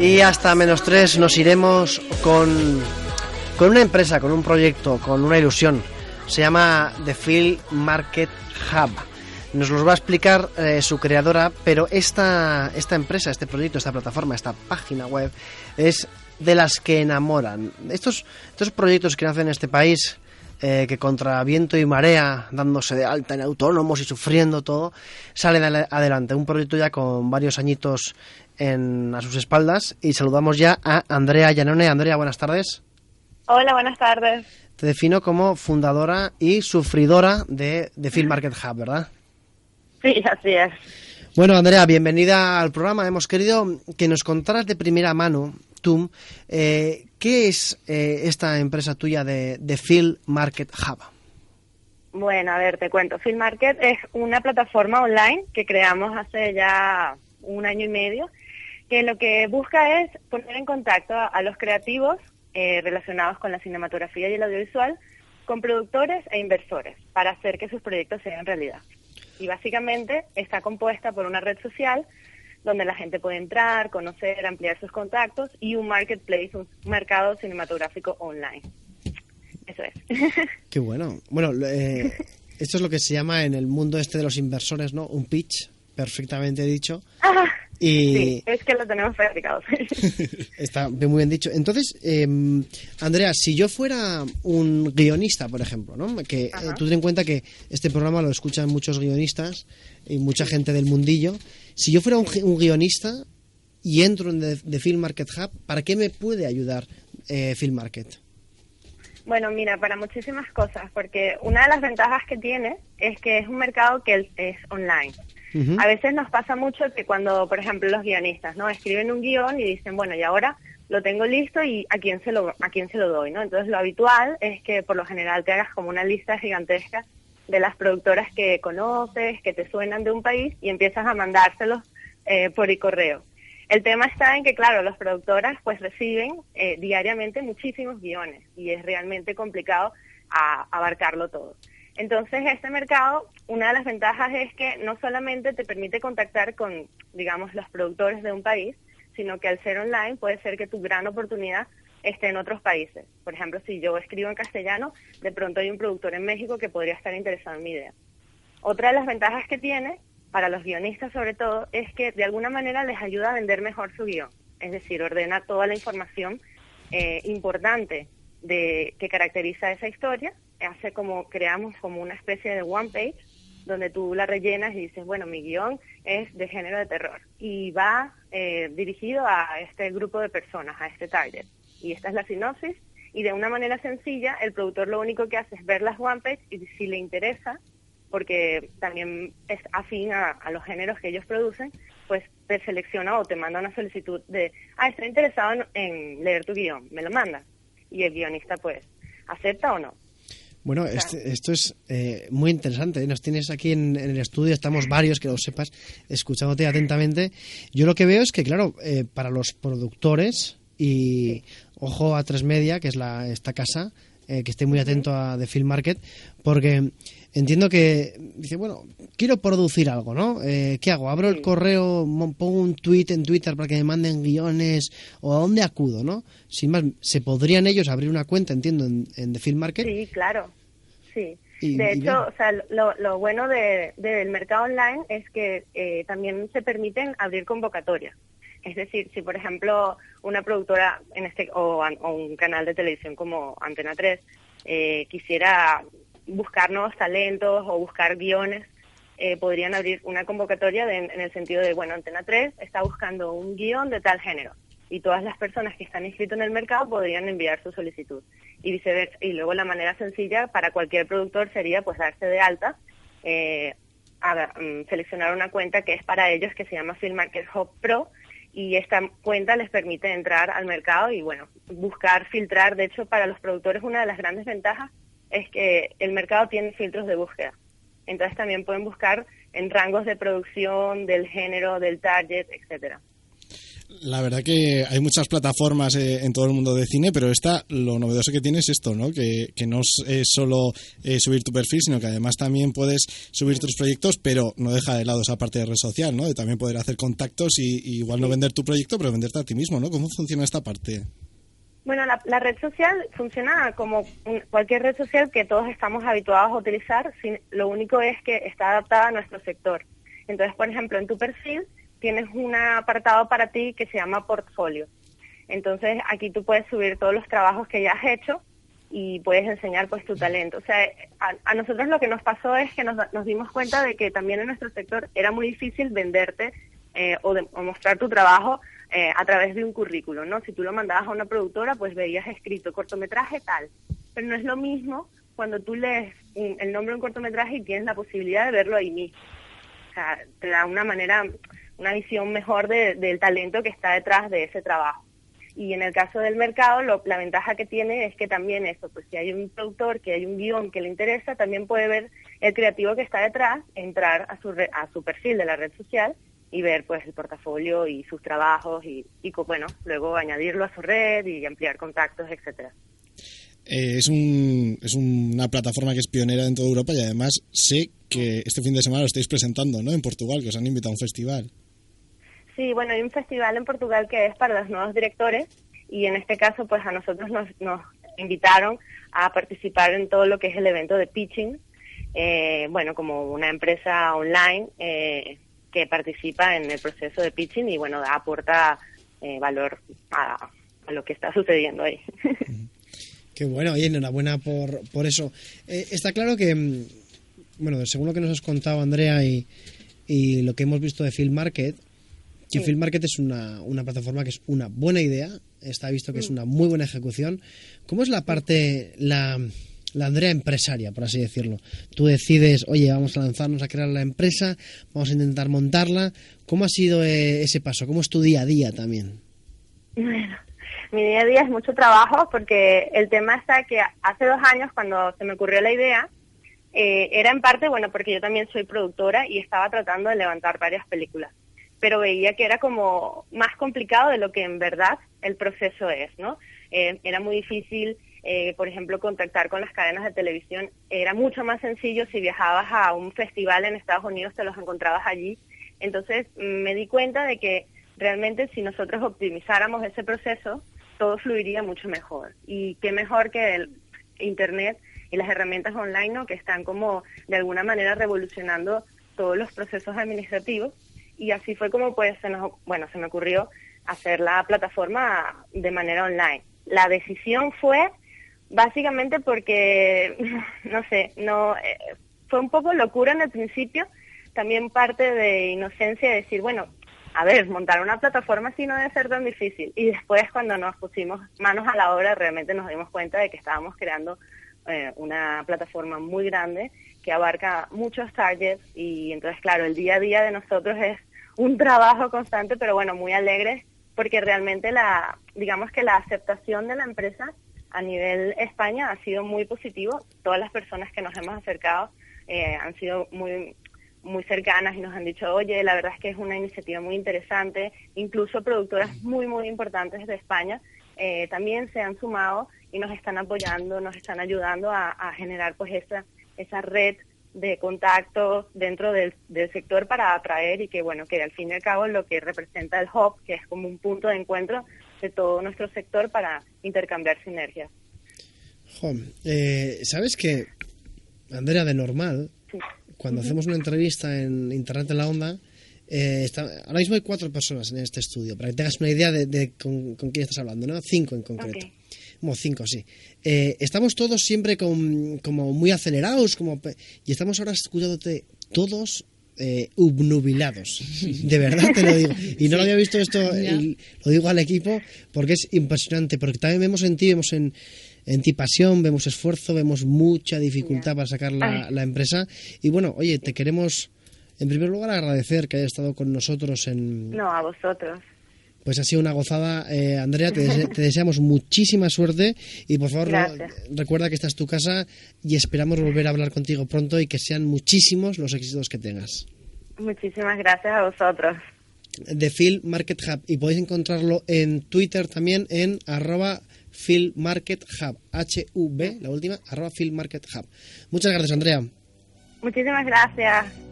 Y hasta menos tres nos iremos con, con una empresa, con un proyecto, con una ilusión. Se llama The Field Market Hub. Nos los va a explicar eh, su creadora, pero esta, esta empresa, este proyecto, esta plataforma, esta página web, es de las que enamoran. Estos, estos proyectos que nacen en este país, eh, que contra viento y marea, dándose de alta en autónomos y sufriendo todo, salen adelante. Un proyecto ya con varios añitos en, a sus espaldas. Y saludamos ya a Andrea Llanone. Andrea, buenas tardes. Hola, buenas tardes. Te defino como fundadora y sufridora de, de Film Market Hub, ¿verdad? Sí, así es. Bueno, Andrea, bienvenida al programa. Hemos querido que nos contaras de primera mano, tú, eh, ¿qué es eh, esta empresa tuya de, de Film Market Hub? Bueno, a ver, te cuento. Film Market es una plataforma online que creamos hace ya un año y medio, que lo que busca es poner en contacto a, los creativos eh, relacionados con la cinematografía y el audiovisual con productores e inversores para hacer que sus proyectos sean realidad y básicamente está compuesta por una red social donde la gente puede entrar, conocer, ampliar sus contactos y un marketplace, un mercado cinematográfico online. Eso es. Qué bueno. Bueno, eh, esto es lo que se llama en el mundo este de los inversores, ¿no? Un pitch, perfectamente dicho. Ah, y... Sí, es que lo tenemos practicado. Está muy bien dicho. Entonces, em, Andrea, si yo fuera un guionista, por ejemplo, ¿no? que eh, tú ten en cuenta que este programa lo escuchan muchos guionistas y mucha gente del mundillo. Si yo fuera un, guionista y entro en The, Film Market Hub, ¿para qué me puede ayudar eh, Film Market? Bueno, mira, para muchísimas cosas, porque una de las ventajas que tiene es que es un mercado que es online. A veces nos pasa mucho que cuando, por ejemplo, los guionistas, ¿no? Escriben un guion y dicen, bueno, y ahora lo tengo listo y a quién se lo a quién se lo doy, ¿no? Entonces lo habitual es que por lo general te hagas como una lista gigantesca de las productoras que conoces, que te suenan de un país y empiezas a mandárselos eh, por el correo. El tema está en que, claro, las productoras pues reciben eh, diariamente muchísimos guiones y es realmente complicado abarcarlo todo. Entonces, este mercado, una de las ventajas es que no solamente te permite contactar con, digamos, los productores de un país, sino que al ser online puede ser que tu gran oportunidad esté en otros países. Por ejemplo, si yo escribo en castellano, de pronto hay un productor en México que podría estar interesado en mi idea. Otra de las ventajas que tiene, para los guionistas sobre todo, es que de alguna manera les ayuda a vender mejor su guion. Es decir, ordena toda la información eh, importante de, que caracteriza esa historia hace como, creamos como una especie de one page donde tú la rellenas y dices, bueno, mi guion es de género de terror y va eh, dirigido a este grupo de personas, a este target. Y esta es la sinopsis y de una manera sencilla el productor lo único que hace es ver las one page y si le interesa, porque también es afín a, los géneros que ellos producen, pues te selecciona o te manda una solicitud de, ah, estoy interesado en, leer tu guion, me lo manda. Y el guionista pues, ¿acepta o no? Bueno, este, esto es eh, muy interesante. ¿eh? Nos tienes aquí en, el estudio, estamos varios, que lo sepas, escuchándote atentamente. Yo lo que veo es que, claro, eh, para los productores y ojo a Tres Media, que es la, esta casa, que esté muy atento a The Film Market, porque entiendo que dice, bueno, quiero producir algo, ¿no? ¿Qué hago? ¿Abro el correo, pongo un tweet en Twitter para que me manden guiones o a dónde acudo, ¿no? Sin más, ¿se podrían ellos abrir una cuenta, entiendo, en, en The Film Market? Sí, claro sí. de hecho, o sea, lo, bueno del mercado online es que eh, también se permiten abrir convocatorias. Es decir, si por ejemplo una productora en este o, un canal de televisión como Antena 3 eh, quisiera buscar nuevos talentos o buscar guiones, eh, podrían abrir una convocatoria en el sentido de, bueno, Antena 3 está buscando un guion de tal género y todas las personas que están inscritas en el mercado podrían enviar su solicitud y viceversa. Y luego la manera sencilla para cualquier productor sería pues darse de alta, eh, mm, seleccionar una cuenta que es para ellos que se llama Film Market Hub Pro y esta cuenta les permite entrar al mercado y bueno, buscar, filtrar. De hecho, para los productores una de las grandes ventajas es que el mercado tiene filtros de búsqueda. Entonces también pueden buscar en rangos de producción, del género, del target, etcétera. La verdad que hay muchas plataformas eh, en todo el mundo de cine, pero esta, lo novedoso que tiene es esto, ¿no? Que, que no es solo eh, subir tu perfil, sino que además también puedes subir tus proyectos, pero no deja de lado esa parte de red social, ¿no? De también poder hacer contactos y, igual no vender tu proyecto, pero venderte a ti mismo, ¿no? ¿Cómo funciona esta parte? Bueno, la, red social funciona como cualquier red social que todos estamos habituados a utilizar, lo único es que está adaptada a nuestro sector. Entonces, por ejemplo, en tu perfil tienes un apartado para ti que se llama portfolio. Entonces aquí tú puedes subir todos los trabajos que ya has hecho y puedes enseñar pues tu talento. O sea, a, nosotros lo que nos pasó es que nos, dimos cuenta de que también en nuestro sector era muy difícil venderte eh, o, mostrar tu trabajo eh, a través de un currículum, ¿no? Si tú lo mandabas a una productora, pues veías escrito cortometraje tal. Pero no es lo mismo cuando tú lees el nombre de un cortometraje y tienes la posibilidad de verlo ahí mismo. O sea, te da una manera una visión mejor del talento que está detrás de ese trabajo. Y en el caso del mercado, la ventaja que tiene es que también eso, pues si hay un productor, que hay un guion que le interesa, también puede ver el creativo que está detrás, entrar a su, a su perfil de la red social y ver pues el portafolio y sus trabajos y, y bueno, luego añadirlo a su red y ampliar contactos, etcétera. Eh, es, un, es una plataforma que es pionera en toda Europa y además sé que este fin de semana lo estáis presentando, ¿no? En Portugal, que os han invitado a un festival. Sí, bueno, hay un festival en Portugal que es para los nuevos directores y en este caso pues a nosotros nos, nos invitaron a participar en todo lo que es el evento de pitching, eh, bueno, como una empresa online eh, que participa en el proceso de pitching y bueno, aporta eh, valor a, lo que está sucediendo ahí. Qué bueno, oye, enhorabuena por, por eso. está claro que, mm, bueno, según lo que nos has contado Andrea y, y lo que hemos visto de Film Market, que Film Market es una, una, plataforma que es una buena idea, está visto que es mm. una muy buena ejecución. ¿Cómo es la parte, la, la Andrea empresaria, por así decirlo? Tú decides, oye, vamos a lanzarnos a crear la empresa, vamos a intentar montarla. ¿Cómo ha sido eh, ese paso? ¿Cómo es tu día a día también? Bueno, mi día a día es mucho trabajo porque el tema está que hace dos años cuando se me ocurrió la idea, eh, era en parte, bueno, porque yo también soy productora y estaba tratando de levantar varias películas pero veía que era como más complicado de lo que en verdad el proceso es, ¿no? Eh, era muy difícil, eh, por ejemplo, contactar con las cadenas de televisión. Era mucho más sencillo si viajabas a un festival en Estados Unidos, te los encontrabas allí. Entonces me di cuenta de que realmente si nosotros optimizáramos ese proceso, todo fluiría mucho mejor. Y qué mejor que el Internet y las herramientas online, ¿no? Que están como de alguna manera revolucionando todos los procesos administrativos y así fue como pues se nos, bueno, se me ocurrió hacer la plataforma de manera online. La decisión fue básicamente porque, no sé, no eh, fue un poco locura en el principio, también parte de inocencia de decir, bueno, a ver, montar una plataforma así no debe ser tan difícil. Y después cuando nos pusimos manos a la obra, realmente nos dimos cuenta de que estábamos creando eh, una plataforma muy grande que abarca muchos targets y entonces, claro, el día a día de nosotros es un trabajo constante, pero bueno, muy alegre, porque realmente la, digamos que la aceptación de la empresa a nivel España ha sido muy positivo. Todas las personas que nos hemos acercado eh, han sido muy muy cercanas y nos han dicho, oye, la verdad es que es una iniciativa muy interesante. Incluso productoras muy, muy importantes de España eh, también se han sumado y nos están apoyando, nos están ayudando a, a generar pues esa, esa red de contactos dentro del, sector para atraer y que bueno que al fin y al cabo lo que representa el hub que es como un punto de encuentro de todo nuestro sector para intercambiar sinergias. Eh, sabes que Andrea de normal cuando hacemos una entrevista en Internet en la Onda eh, ahora mismo hay cuatro personas en este estudio para que tengas una idea de, con, quién estás hablando, ¿no? Cinco en concreto. Como cinco, sí. Eh, estamos todos siempre con, como muy acelerados como, y estamos ahora escuchándote todos eh, obnubilados. De verdad te lo digo. Y no lo había visto esto, lo digo al equipo, porque es impresionante, porque también vemos en ti, vemos en, en ti pasión, vemos esfuerzo, vemos mucha dificultad para sacar la, la, empresa. Y bueno, oye, te queremos, en primer lugar, agradecer que hayas estado con nosotros en... No, a vosotros. Pues ha sido una gozada, eh, Andrea. Te, deseamos muchísima suerte y por favor recuerda que esta es tu casa y esperamos volver a hablar contigo pronto y que sean muchísimos los éxitos que tengas. Muchísimas gracias a vosotros. de Phil Market Hub y podéis encontrarlo en Twitter también en arroba Phil Market Hub, H-U-B, la última, arroba Phil Market Hub. Muchas gracias, Andrea. Muchísimas gracias.